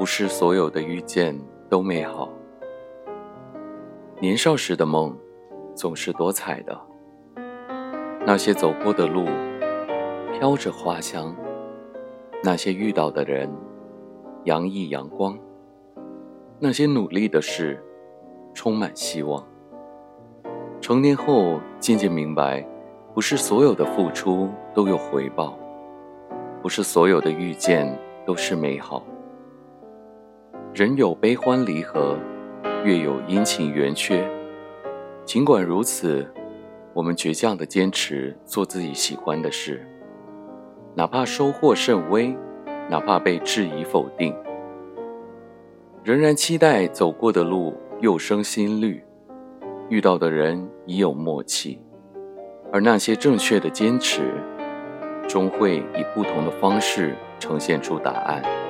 不是所有的遇见都美好。年少时的梦，总是多彩的。那些走过的路，飘着花香；那些遇到的人，洋溢阳光；那些努力的事，充满希望。成年后，渐渐明白，不是所有的付出都有回报，不是所有的遇见都是美好。人有悲欢离合，月有阴晴圆缺。尽管如此，我们倔强的坚持做自己喜欢的事，哪怕收获甚微，哪怕被质疑否定，仍然期待走过的路又生新绿，遇到的人已有默契，而那些正确的坚持，终会以不同的方式呈现出答案。